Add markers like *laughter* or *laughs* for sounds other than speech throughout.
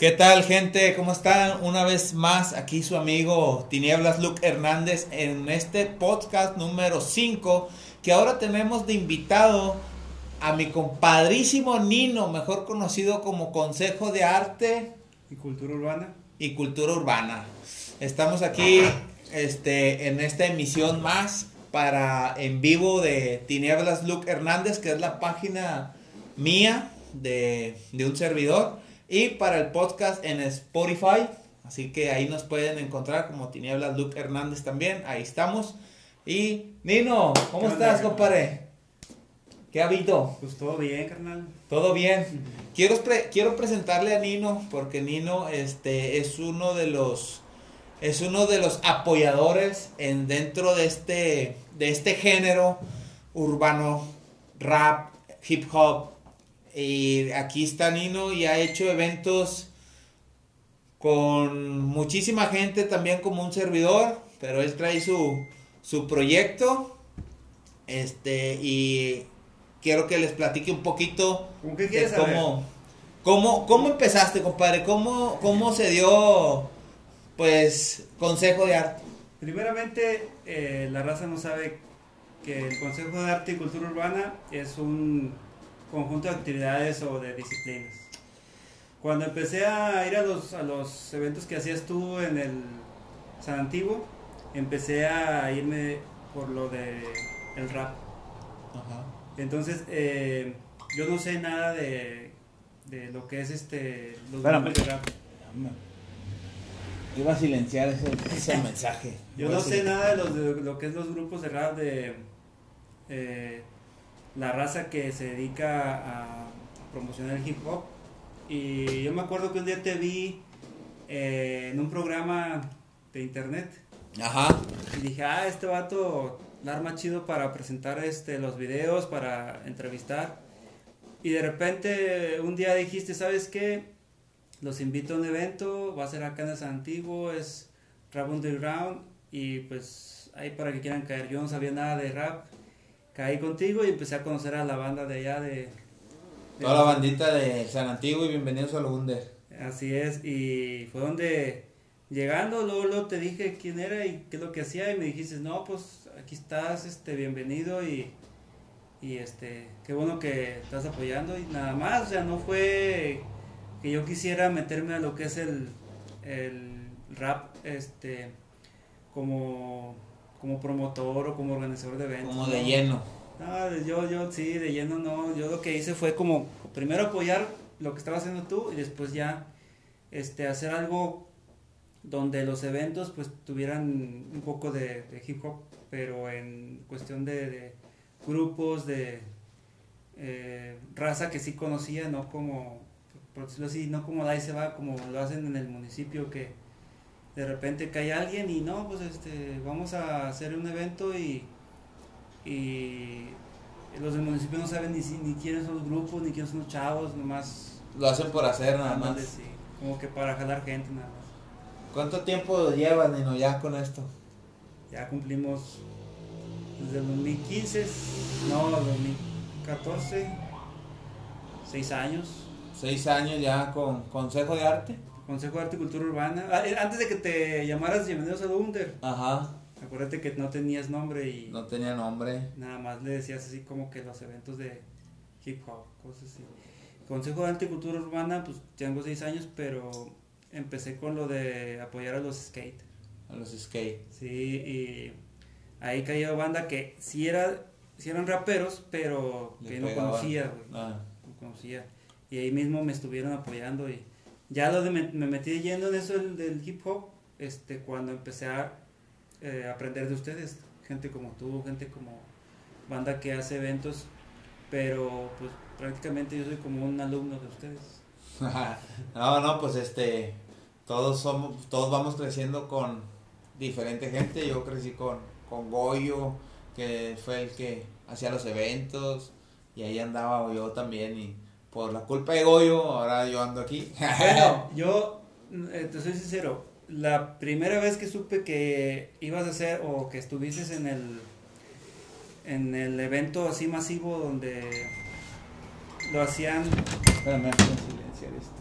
¿Qué tal gente? ¿Cómo están? Una vez más aquí su amigo Tinieblas Luke Hernández en este podcast número 5 que ahora tenemos de invitado a mi compadrísimo Nino, mejor conocido como Consejo de Arte y Cultura Urbana. Y Cultura Urbana. Estamos aquí este, en esta emisión más para en vivo de Tinieblas Luke Hernández, que es la página mía de, de un servidor. Y para el podcast en Spotify. Así que ahí nos pueden encontrar como Tinieblas Luke Hernández también. Ahí estamos. Y Nino, ¿cómo estás, compadre? ¿Qué ha habido? Pues todo bien, carnal. Todo bien. *laughs* Quiero, quiero presentarle a Nino porque Nino este, es uno de los es uno de los apoyadores en dentro de este de este género urbano rap hip hop y aquí está Nino y ha hecho eventos con muchísima gente también como un servidor pero él trae su su proyecto este y quiero que les platique un poquito de cómo, cómo, cómo empezaste compadre cómo cómo se dio pues, consejo de arte. Primeramente, eh, la raza no sabe que el Consejo de Arte y Cultura Urbana es un conjunto de actividades o de disciplinas. Cuando empecé a ir a los, a los eventos que hacías tú en el San Antiguo, empecé a irme por lo de el rap. Entonces, eh, yo no sé nada de, de lo que es este los grupos de rap. Iba a silenciar ese, mensaje. Yo no sé nada de, los, de, lo que es los grupos de rap de eh, la raza que se dedica a promocionar el hip hop. Y yo me acuerdo que un día te vi eh, en un programa de internet. Ajá. Y dije, ah, este vato la arma chido para presentar este, los videos, para entrevistar. Y de repente un día dijiste, ¿sabes qué? los invito a un evento, va a ser acá en el San Antiguo, es Rap Underground y pues ahí para que quieran caer. Yo no sabía nada de rap, caí contigo y empecé a conocer a la banda de allá de... Toda la bandita de San Antiguo y bienvenidos a lo Under. Así es, y fue donde llegando, luego, luego, te dije quién era y qué es lo que hacía y me dijiste, no, pues aquí estás, este, bienvenido y, y este, qué bueno que estás apoyando y nada más, o sea, no fue que yo quisiera meterme a lo que es el, rap este como, como promotor o como organizador de eventos. Como de lleno. No, yo, yo sí, de lleno no. Yo lo que hice fue como primero apoyar lo que estaba haciendo tú y después ya este, hacer algo donde los eventos pues tuvieran un poco de, hip hop, pero en cuestión de, grupos, de eh, raza que sí conocía, no como por decirlo así, no como ahí se va, como lo hacen en el municipio que de repente cae alguien y no, pues este, vamos a hacer un evento y, y los del municipio no saben ni, ni quiénes son los grupos, ni quiénes son los chavos, nomás... Lo hacen por hacer nada más. como que para jalar gente nada más. ¿Cuánto tiempo llevan, Nino, ya con esto? Ya cumplimos desde el 2015, no, 2014, seis años. Seis años ya con Consejo de Arte. Consejo de Arte y Cultura Urbana. Ah, eh, antes de que te llamaras Bienvenidos a Under. Ajá. Acuérdate que no tenías nombre y... No tenía nombre. Nada más le decías así como que los eventos de hip hop, cosas así. Consejo de Arte y Cultura Urbana, pues tengo seis años, pero empecé con lo de apoyar a los skate. A los skate. Sí, y ahí caía banda que sí, era, sí eran raperos, pero que no conocía, güey. Ah. No conocía y ahí mismo me estuvieron apoyando y ya lo de me, metí yendo en eso del, hip hop este cuando empecé a eh, aprender de ustedes gente como tú gente como banda que hace eventos pero pues prácticamente yo soy como un alumno de ustedes. *laughs* No no pues este todos somos todos vamos creciendo con diferente gente. Yo crecí con con Goyo que fue el que hacía los eventos y ahí andaba yo también y por la culpa de Goyo, ahora yo ando aquí. *laughs* bueno, *laughs* yo eh, te soy sincero, la primera vez que supe que ibas a hacer o que estuvieses en el en el evento así masivo donde lo hacían. Espérame, silenciar esto.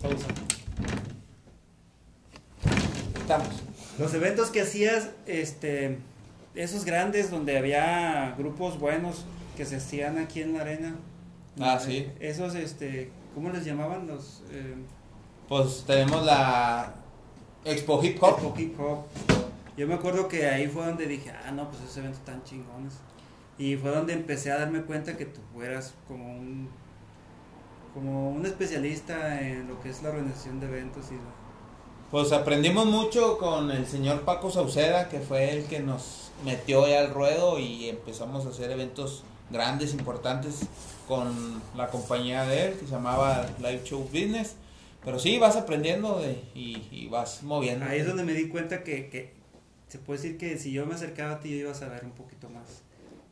Pausa. Estamos. Los eventos que hacías, este esos grandes donde había grupos buenos que se hacían aquí en la arena. Ah, sí. Esos, este, ¿cómo les llamaban los? Eh, Pues tenemos la Expo Hip Hop. Expo Hip Hop. Yo me acuerdo que ahí fue donde dije, ah, no, pues esos eventos tan chingones. Y fue donde empecé a darme cuenta que tú fueras como un como un especialista en lo que es la organización de eventos y Pues aprendimos mucho con el señor Paco Sauceda, que fue el que nos metió ya al ruedo y empezamos a hacer eventos grandes, importantes con la compañía de él, que se llamaba Live Show Business. Pero sí, vas aprendiendo y, vas moviendo. Ahí es donde me di cuenta que, que se puede decir que si yo me acercaba a ti yo iba a saber un poquito más,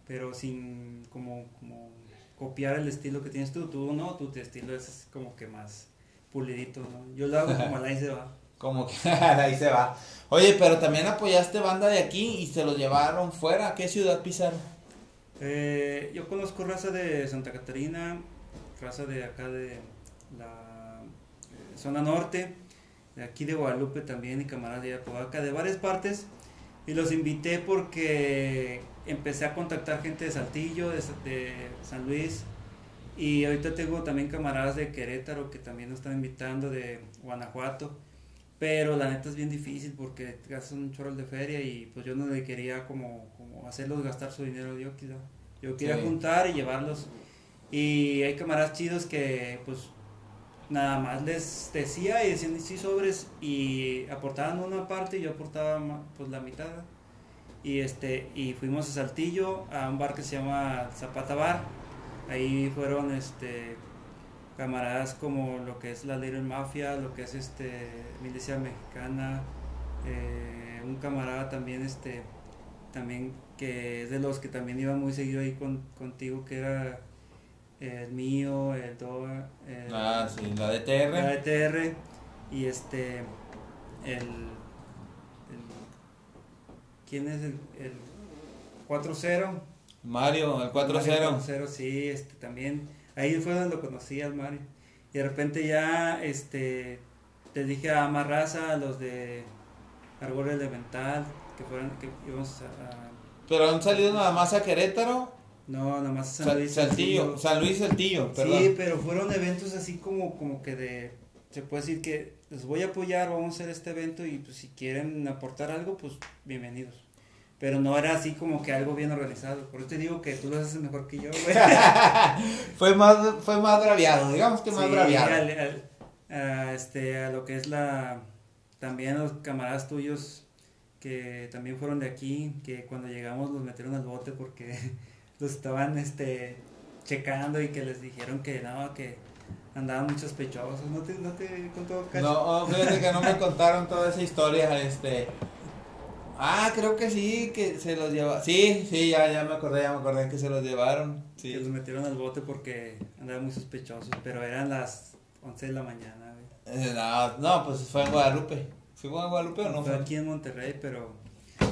pero sin como, como copiar el estilo que tienes tú, tú no, tu estilo es como que más pulidito. Yo lo hago como ahí se va. Como que *laughs* ahí se va. Oye, pero también apoyaste banda de aquí y se los llevaron fuera. ¿A qué ciudad pisaron? Eh, yo conozco raza de Santa Catarina, raza de acá de la eh, zona norte, de aquí de Guadalupe también y camaradas de Apodaca, de varias partes. Y los invité porque empecé a contactar gente de Saltillo, de San Luis. Y ahorita tengo también camaradas de Querétaro que también nos están invitando, de Guanajuato. Pero la neta es bien difícil porque gastan un chorro de feria y pues yo no le quería como, como hacerlos gastar su dinero yo quizá. Yo quería Sí. juntar y llevarlos. Y hay camaradas chidos que pues nada más les decía y decían sí sobres y aportaban una parte y yo aportaba pues la mitad. Y este y fuimos a Saltillo a un bar que se llama Zapata Bar. Ahí fueron este camaradas como lo que es la Little Mafia, lo que es este Milicia Mexicana, eh, un camarada también este también que es de los que también iba muy seguido ahí con, contigo que era el mío, el Doa, el, Ah, sí, la DTR. la ETR y este el, el- ¿quién es el, el 4-0? Mario, el 4-0. Mario 4-0, sí, este también. Ahí fue donde lo conocí al Mario. Y de repente ya este te dije a Marraza, a los de Arbor Elemental, que fueron que íbamos a, a- Pero han salido nada más a Querétaro. no, nada más a San Sa- Luis Saltillo, San Luis Saltillo, perdón. Sí, pero fueron eventos así como, como que de, se puede decir que los voy a apoyar, vamos a hacer este evento y pues si quieren aportar algo, pues bienvenidos. Pero no era así como que algo bien organizado. Por eso te digo que tú lo haces mejor que yo, güey. *laughs* fue más fue más braviado, digamos que más Sí, braviado. al- al- a, este, a lo que es la, también los camaradas tuyos que también fueron de aquí, que cuando llegamos los metieron al bote porque *laughs* los estaban, este, checando y que les dijeron que no, que andaban muy sospechosos. ¿No te, no te contó Cacho? No, fíjate que no me contaron toda esa historia, este. Ah, creo que sí, que se los lleva. Sí, sí, ya, ya me acordé, ya me acordé que se los llevaron. Que los Sí. metieron al bote porque andaban muy sospechosos, pero eran las 11 de la mañana. Eh, no, no, pues fue en Guadalupe. ¿Sí fue en Guadalupe o no fue fue? aquí en Monterrey, pero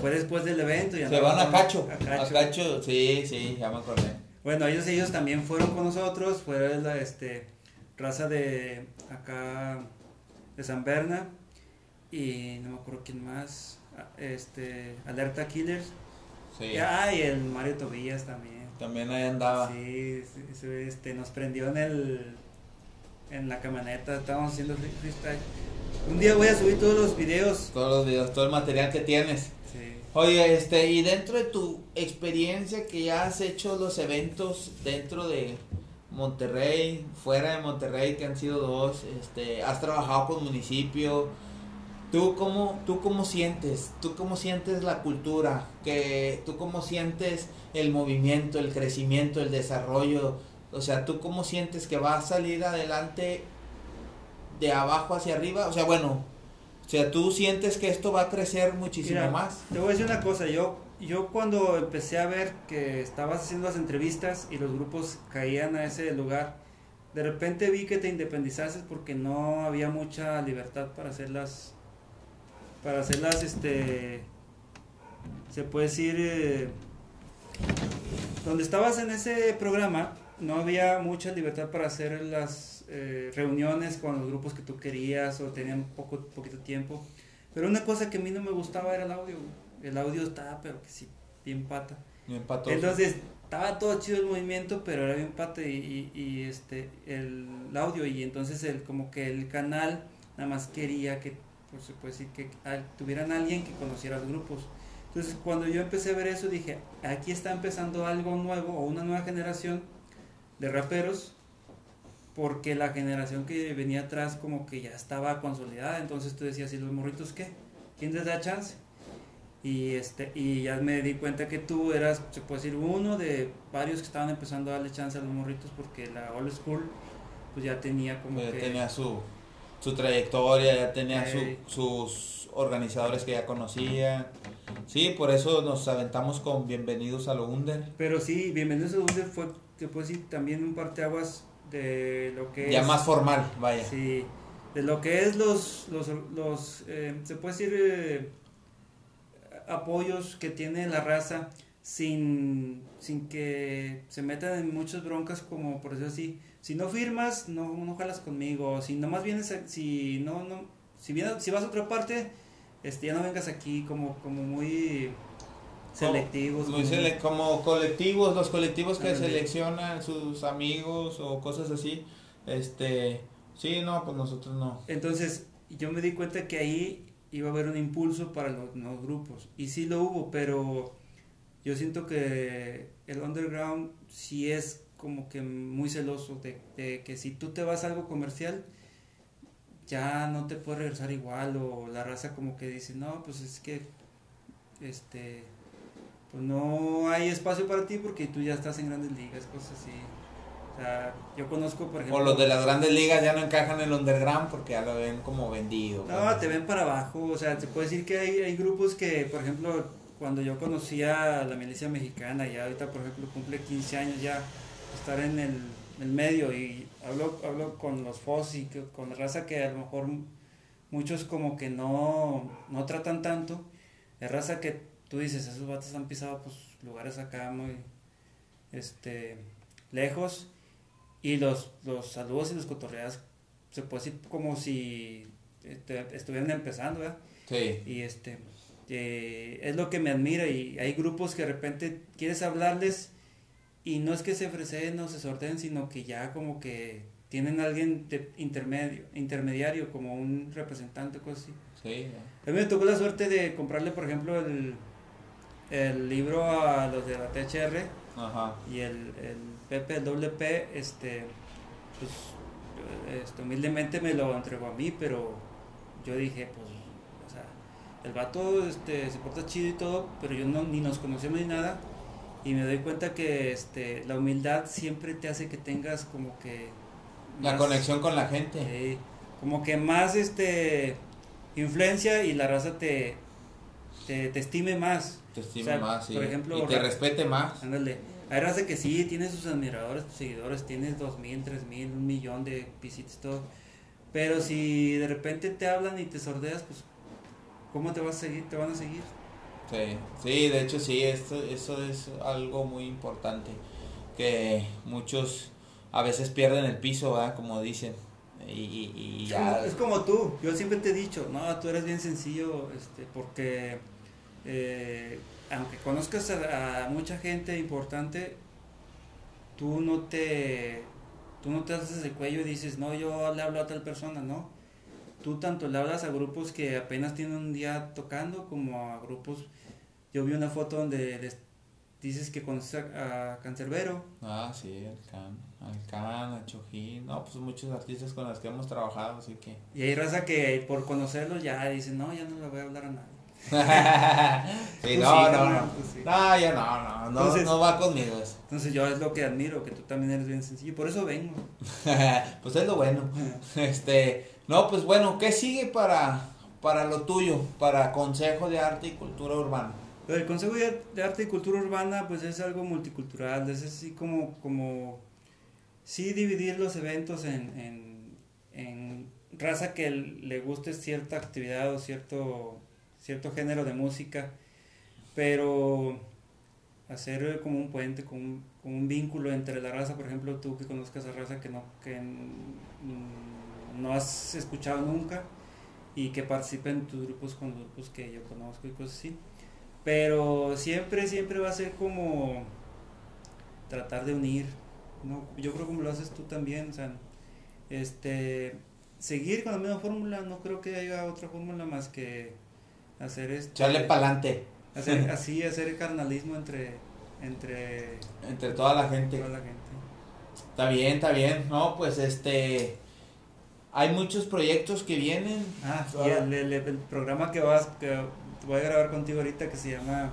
fue después del evento. y Se van a Cacho. A A Cacho. Cacho, sí, sí, ya me acordé. Bueno, ellos, ellos también fueron con nosotros, fue la este, raza de acá de San Berna y no me acuerdo quién más, este, Alerta Killers, Sí. y, ah, y el Mario Tobías también. También ahí andaba. Sí, este, nos prendió en el, en la camioneta, estábamos haciendo free- freestyle. Un día voy a subir todos los videos. Todos los videos, todo el material que tienes. Sí. Oye, este, y dentro de tu experiencia que ya has hecho los eventos dentro de Monterrey, fuera de Monterrey, que han sido dos, este, has trabajado con municipio, ¿tú cómo, tú cómo sientes? ¿Tú cómo sientes la cultura? que ¿Tú cómo sientes el movimiento, el crecimiento, el desarrollo? O sea, ¿tú cómo sientes que va a salir adelante de abajo hacia arriba? O sea, bueno, o sea, ¿tú sientes que esto va a crecer muchísimo Mira, más? Te voy a decir una cosa, yo, yo cuando empecé a ver que estabas haciendo las entrevistas y los grupos caían a ese lugar, de repente vi que te independizaste porque no había mucha libertad para hacerlas, para hacerlas, este, se puede decir, eh, donde estabas en ese programa no había mucha libertad para hacer las eh, reuniones con los grupos que tú querías o tenían poco, poquito tiempo. Pero una cosa que a mí no me gustaba era el audio. El audio estaba, pero que sí, bien pata. Bien patoso. Entonces, estaba todo chido el movimiento, pero era bien pata y, y, y, este, el, audio. Y entonces, el, como que el canal nada más quería que, pues se puede decir, que al- tuvieran alguien que conociera los grupos. Entonces, cuando yo empecé a ver eso, dije, aquí está empezando algo nuevo o una nueva generación de raperos, porque la generación que venía atrás como que ya estaba consolidada, entonces tú decías, ¿y los morritos qué? ¿Quién les da chance? Y, este, y ya me di cuenta que tú eras, se puede decir, uno de varios que estaban empezando a darle chance a los morritos, porque la old school pues ya tenía como Ya que... tenía su, su trayectoria, ya tenía su- sus organizadores que ya conocían. Sí, por eso nos aventamos con Bienvenidos a lo Under. Pero sí, Bienvenidos a Dulce fue, te puedo decir, también un parteaguas de lo que Ya es... más formal, vaya. Sí, de lo que es los, los, los eh, se puede decir, eh, apoyos que tiene la raza sin, sin que se metan en muchas broncas como por decirlo así. Si no firmas, no, no jalas conmigo. Si nomás vienes, a- si no, no, si vienes, si vas a otra parte, este, ya no vengas aquí como, como muy selectivos. Muy como- sele- como colectivos, los colectivos que seleccionan sus amigos o cosas así. Este, sí, no, pues nosotros no. Entonces, yo me di cuenta que ahí iba a haber un impulso para los nuevos grupos. Y sí lo hubo, pero yo siento que el underground sí es como que muy celoso de, de que si tú te vas a algo comercial, ya no te puedes regresar igual. O la raza como que dice, no, pues es que, este, pues no hay espacio para ti porque tú ya estás en grandes ligas, cosas así. O sea, yo conozco, por ejemplo... O los de las grandes ligas ya no encajan en el underground porque ya lo ven como vendido. No, te ven para abajo, o sea, se puede decir que hay, hay grupos que, por ejemplo, cuando yo conocía a la milicia mexicana, ya ahorita, por ejemplo, cumple 15 años ya, estar en el, el medio y hablo, hablo con los FOS y con raza que a lo mejor muchos como que no, no tratan tanto, es raza que tú dices, esos vatos han pisado pues lugares acá muy, este, lejos y los, los saludos y los cotorreas se puede decir como si este, estuvieran empezando, ¿verdad? Sí. Y este, eh, es lo que me admira y hay grupos que de repente quieres hablarles y no es que se ofrecen o se sorteen, sino que ya como que tienen a alguien de intermedio, intermediario, como un representante, cosas así. Sí, A mí me tocó la suerte de comprarle, por ejemplo, el, el libro a los de la THR ajá. y el, el Pepe, el WP, este, pues, este, humildemente me lo entregó a mí, pero yo dije, pues, o sea, el vato este, se porta chido y todo, pero yo no, ni nos conocemos ni nada, y me doy cuenta que este, la humildad siempre te hace que tengas como que... La más- conexión con la gente. Sí, como que más este influencia y la raza te, te, te estime más. Te estime O sea, más, sí. por ejemplo, y te respete más. Ándale. Hay raza que sí, tiene sus admiradores, sus seguidores, tienes dos mil, tres mil, un millón de visitas, todo. Pero si de repente te hablan y te sordeas, pues, ¿cómo te vas a seguir? Te van a seguir. Sí, sí, de hecho sí, esto, eso es algo muy importante. Que muchos a veces pierden el piso, ¿verdad? Como dicen. Y, y- ya. es como tú, yo siempre te he dicho, no, tú eres bien sencillo, este, porque eh, aunque conozcas a, a mucha gente importante, tú no te tú no te haces el cuello y dices, no, yo le hablo a tal persona, no. Tú tanto le hablas a grupos que apenas tienen un día tocando como a grupos. Yo vi una foto donde les dices que conoces a, a Cancerbero. Ah, sí, el Can, el Can, el Chojín, no, pues muchos artistas con los que hemos trabajado, así que. Y hay raza que por conocerlos ya dicen, no, ya no le voy a hablar a nadie. *laughs* sí, no, sí, no, no. tú sí. No, ya no, no, no, Entonces- no va conmigo eso. Entonces yo es lo que admiro, que tú también eres bien sencillo. Por eso vengo. *laughs* pues es lo bueno. Este, no, pues bueno, ¿qué sigue para, para lo tuyo, para Consejo de Arte y Cultura Urbana? El Consejo de Arte y Cultura Urbana pues es algo multicultural, es así como, como sí dividir los eventos en, en, en raza que le guste cierta actividad o cierto, cierto género de música, pero hacer como un puente, como un- como un vínculo entre la raza, por ejemplo, tú que conozcas a raza que no, que no has escuchado nunca y que participen en tus grupos con los grupos que yo conozco y cosas así. Pero siempre, siempre va a ser como tratar de unir, ¿no? Yo creo como lo haces tú también, o sea, este, seguir con la misma fórmula, no creo que haya otra fórmula más que hacer esto. Echarle pa'lante. Hacer, *laughs* así, hacer el carnalismo entre, entre, entre toda la gente. Toda la gente. Está bien, está bien, no, pues este, hay muchos proyectos que vienen. Ah, y el, programa que vas, que voy a grabar contigo ahorita que se llama...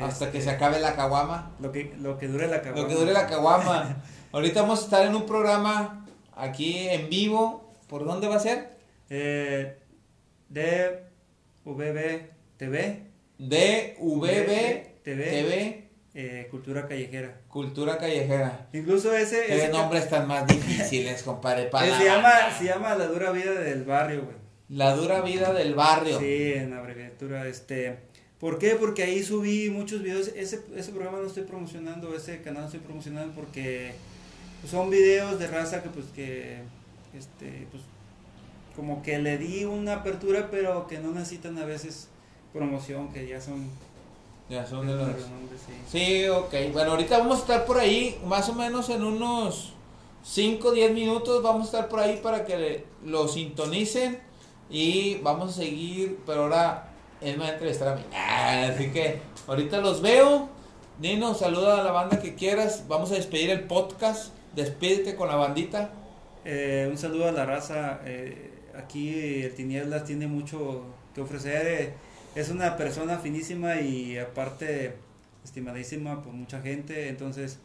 Hasta que este, se acabe la caguama. Lo que, lo que dure la caguama. Lo que dure la caguama. *laughs* ahorita vamos a estar en un programa aquí en vivo. ¿Por dónde va a ser? Eh, DVB TV. DVB TV. Eh, cultura callejera. Cultura callejera. Incluso ese. Ese nombres están más difíciles, *laughs* compadre. Para se, llama, se llama La dura vida del barrio, güey. La dura vida del barrio. Sí, en abreviatura. Este. ¿Por qué? Porque ahí subí muchos videos. Ese, ese programa no estoy promocionando, ese canal no estoy promocionando porque son videos de raza que, pues, que. Este, pues, como que le di una apertura, pero que no necesitan a veces promoción, que ya son ya son de los... Sí. ok. Bueno, ahorita vamos a estar por ahí, más o menos en unos 5 o 10 minutos vamos a estar por ahí para que lo sintonicen y vamos a seguir, pero ahora él me va a entrevistar a mí. Ah, así que ahorita los veo. Nino, saluda a la banda que quieras. Vamos a despedir el podcast. Despídete con la bandita. Eh, un saludo a la raza. Eh, aquí el Tinieblas tiene mucho que ofrecer. Eh, es una persona finísima y aparte estimadísima por mucha gente, entonces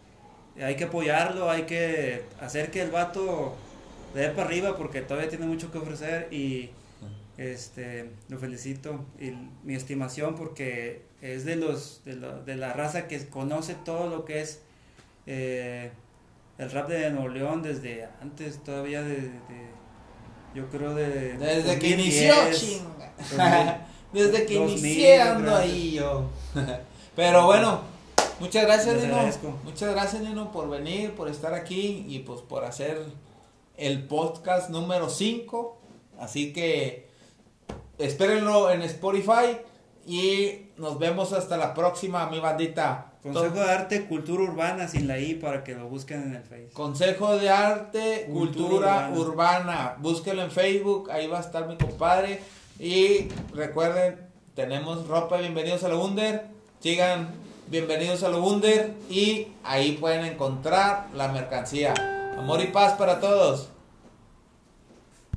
hay que apoyarlo, hay que hacer que el vato le dé para arriba porque todavía tiene mucho que ofrecer y este lo felicito y mi estimación porque es de los de, la raza que conoce todo lo que es eh, el rap de Nuevo León desde antes todavía de, yo creo de desde que inició Desde que inicié ando ahí yo. *laughs* Pero bueno, muchas gracias, Nino. Muchas gracias, Nino, por venir, por estar aquí y pues por hacer el podcast número 5. Así que espérenlo en Spotify y nos vemos hasta la próxima, mi bandita. Consejo de Arte, Cultura Urbana, sin la I, para que lo busquen en el Facebook. Consejo de Arte, Cultura, Urbana. Urbana. Búsquelo en Facebook, ahí va a estar mi compadre. Y recuerden, tenemos ropa, bienvenidos a lo Wunder. Sigan, bienvenidos a lo Wunder. Y ahí pueden encontrar la mercancía. Amor y paz para todos.